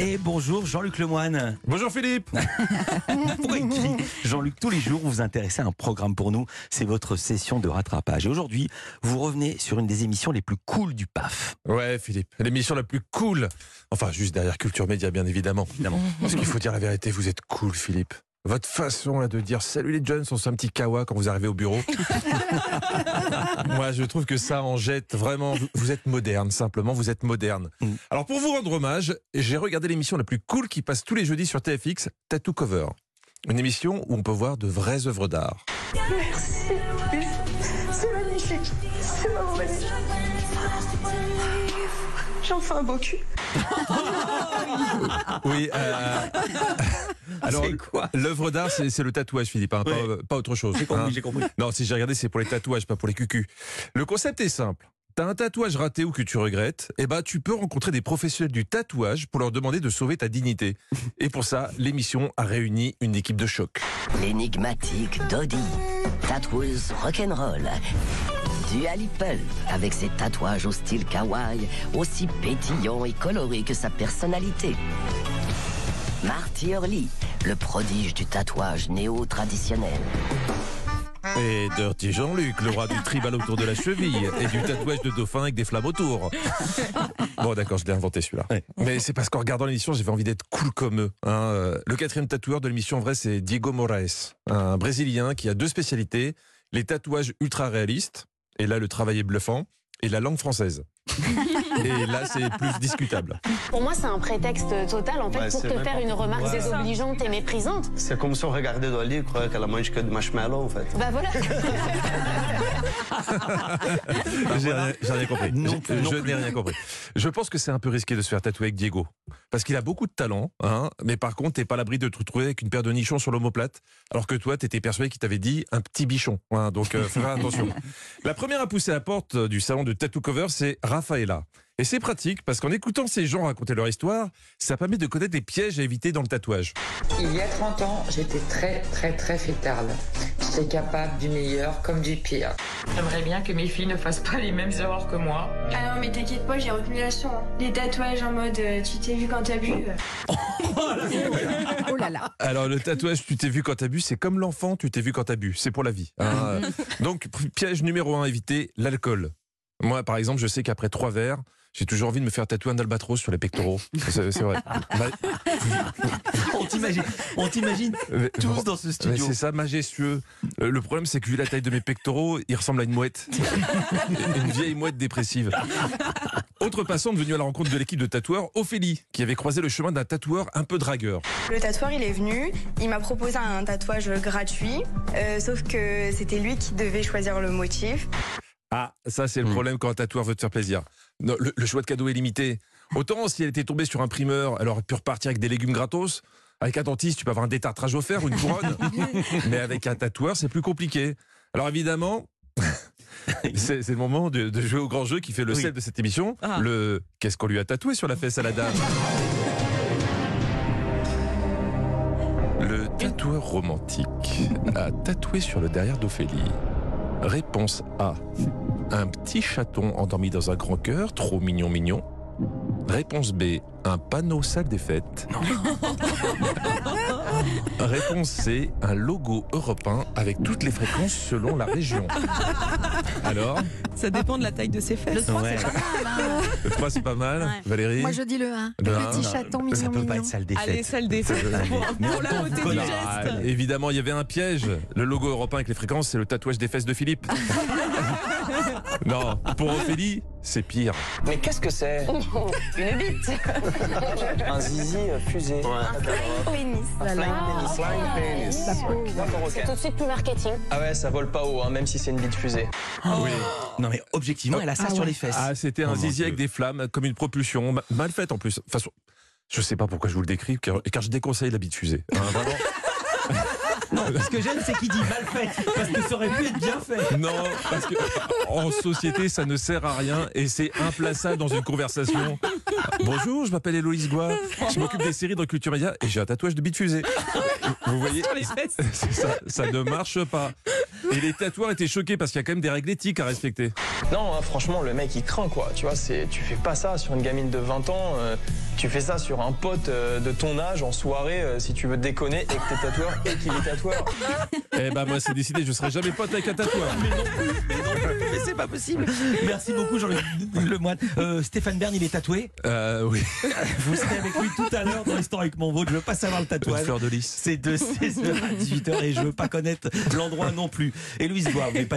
Et bonjour Jean-Luc Lemoine. Bonjour Philippe. Jean-Luc, tous les jours, vous vous intéressez à un programme pour nous. C'est votre session de rattrapage. Et aujourd'hui, vous revenez sur une des émissions les plus cool du PAF. Ouais Philippe, l'émission la plus cool. Enfin, juste derrière Culture Média, bien évidemment. Évidemment. Parce qu'il faut dire la vérité, vous êtes cool Philippe. Votre façon là, de dire salut les jeunes, on un petit kawa quand vous arrivez au bureau. Moi, je trouve que ça en jette vraiment. Vous, êtes moderne, simplement, vous êtes moderne. Mm. Alors, pour vous rendre hommage, j'ai regardé l'émission la plus cool qui passe tous les jeudis sur TFX, Tattoo Cover. Une émission où on peut voir de vraies œuvres d'art. C'est magnifique. C'est vraiment magnifique. J'en fais un beau cul. Oui. euh, alors, l'œuvre d'art, c'est le tatouage, Philippe, hein, pas, Ouais. pas autre chose. J'ai compris, hein. j'ai compris. Non, si j'ai regardé, c'est pour les tatouages, pas pour les cucus. Le concept est simple. T'as un tatouage raté ou que tu regrettes, eh ben, tu peux rencontrer des professionnels du tatouage pour leur demander de sauver ta dignité. Et pour ça, l'émission a réuni une équipe de choc. L'énigmatique Dodie, tatoueuse rock'n'roll. Dua Lipa, avec ses tatouages au style kawaii, aussi pétillant et coloré que sa personnalité. Marty Hurley, le prodige du tatouage néo-traditionnel. Et Dirty Jean-Luc, le roi du tribal autour de la cheville et du tatouage de dauphin avec des flammes autour. Bon, d'accord, je l'ai inventé celui-là. Ouais. Mais c'est parce qu'en regardant l'émission, j'avais envie d'être cool comme eux. hein. Euh, Le quatrième tatoueur de l'émission, en vrai, c'est Diego Moraes, un Brésilien qui a deux spécialités les tatouages ultra réalistes, et là, le travail est bluffant, et la langue française. et là, c'est plus discutable. Pour moi, c'est un prétexte total en fait Ouais, pour te faire une remarque Ouais. désobligeante et méprisante. C'est comme si on regardait Dolly et croyait qu'elle a mangé que de marshmallow, en fait. Bah voilà. J'ai rien, compris. Non J'ai- plus, non je n'ai rien compris. Je pense que c'est un peu risqué de se faire tatouer avec Diego. Parce qu'il a beaucoup de talent, hein, mais par contre, t'es pas à l'abri de te retrouver avec une paire de nichons sur l'omoplate, alors que toi, t'étais persuadé qu'il t'avait dit un petit bichon. hein, donc, euh, faire attention. La première à pousser la porte du salon de Tattoo Cover, c'est Rafaela. Et c'est pratique parce qu'en écoutant ces gens raconter leur histoire, ça permet de connaître les pièges à éviter dans le tatouage. Il y a 30 ans, j'étais très très très fêtarde. J'étais capable du meilleur comme du pire. J'aimerais bien que mes filles ne fassent pas les mêmes erreurs que moi. Ah non, mais t'inquiète pas, j'ai retenu la leçon. hein. Les tatouages en mode euh, tu t'es vu quand t'as bu. euh. Oh là là. Alors le tatouage, tu t'es vu quand t'as bu, c'est comme l'enfant, tu t'es vu quand t'as bu, c'est pour la vie. hein. Donc piège numéro un à éviter, l'alcool. Moi, par exemple, je sais qu'après trois verres, j'ai toujours envie de me faire tatouer un albatros sur les pectoraux. C'est vrai. On t'imagine, on t'imagine tous dans ce mais studio. c'est ça, majestueux. Euh, Le problème, c'est que vu la taille de mes pectoraux, il ressemble à une mouette. une vieille mouette dépressive. Autre passante venue à la rencontre de l'équipe de tatoueurs, Ophélie, qui avait croisé le chemin d'un tatoueur un peu dragueur. Le tatoueur, il est venu, il m'a proposé un tatouage gratuit, euh, sauf que c'était lui qui devait choisir le motif. Ah, ça c'est le Hmm. problème quand un tatoueur veut te faire plaisir. Non, le, le choix de cadeau est limité. Autant si elle était tombée sur un primeur, elle aurait pu repartir avec des légumes gratos. Avec un dentiste, tu peux avoir un détartrage offert ou une couronne. Mais avec un tatoueur, c'est plus compliqué. Alors évidemment, c'est c'est le moment de, de jouer au grand jeu qui fait le Oui. sel de cette émission. Ah. Le qu'est-ce qu'on lui a tatoué sur la fesse à la dame Le tatoueur romantique a tatoué sur le derrière d'Ophélie. Réponse A. Un petit chaton endormi dans un grand cœur, trop mignon mignon. Réponse B. Un panneau salle des fêtes. Réponse C. Un logo européen avec toutes les fréquences selon la région. Alors, Ça dépend de la taille de ses fesses. Ouais. le 3 c'est pas mal. Ouais. Valérie Moi je dis le 1. Le Le un. petit chaton mignon Ça peut pas être salle des Allez, fêtes. celle des fêtes. Allez. Pour, la beauté du connaissez. Ah, geste. évidemment, il y avait un piège. Le logo européen avec les fréquences, c'est le tatouage des fesses de Philippe. non, pour Ophélie, c'est pire. Mais qu'est-ce que c'est Une bite. Un zizi euh, fusé. Là. Flying penis. D'accord, ok. C'est tout de suite plus marketing. Ah ouais, ça vole pas haut, hein, même si c'est une bite fusée. Oui. Non mais objectivement, elle a ça Ah sur ouais. les fesses. Ah, c'était Oh un mon zizi avec des flammes, comme une propulsion, ma- mal faite en plus. Façon, je sais pas pourquoi je vous le décris, car, car je déconseille la bite fusée. Hein, vraiment. Non, ce que j'aime, c'est qu'il dit mal fait, parce que ça aurait pu être bien fait. Non, parce que en société, ça ne sert à rien et c'est implaçable dans une conversation. Bonjour, je m'appelle Héloïse Goua. Je m'occupe des séries de Culture Média et j'ai un tatouage de bite fusée. Vous voyez ça, ça ne marche pas. Et les tatoueurs étaient choqués parce qu'il y a quand même des règles éthiques à respecter. Non, hein, franchement, le mec il craint quoi. Tu vois, c'est, tu fais pas ça sur une gamine de 20 ans. euh, Tu fais ça sur un pote euh, de ton âge en soirée euh, si tu veux déconner et que t'es tatoueur et qu'il est tatoueur. Eh ben moi c'est décidé, je serai jamais pote avec un tatoueur. Mais c'est pas possible. Merci beaucoup, Jean-Luc Lemoine. Euh, Stéphane Bern, il est tatoué. Euh, oui. Vous serez avec lui tout à l'heure dans Restaurant avec mon vôtre. Je veux pas savoir le Une tatouage. fleur de lys. C'est de 16h à 18h et je veux pas connaître l'endroit non plus. Et Louise Bois, vous n'avez pas de